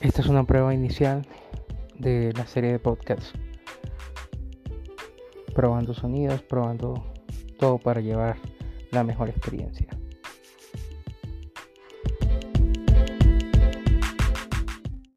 Esta es una prueba inicial de la serie de podcasts. Probando sonidos, probando todo para llevar la mejor experiencia.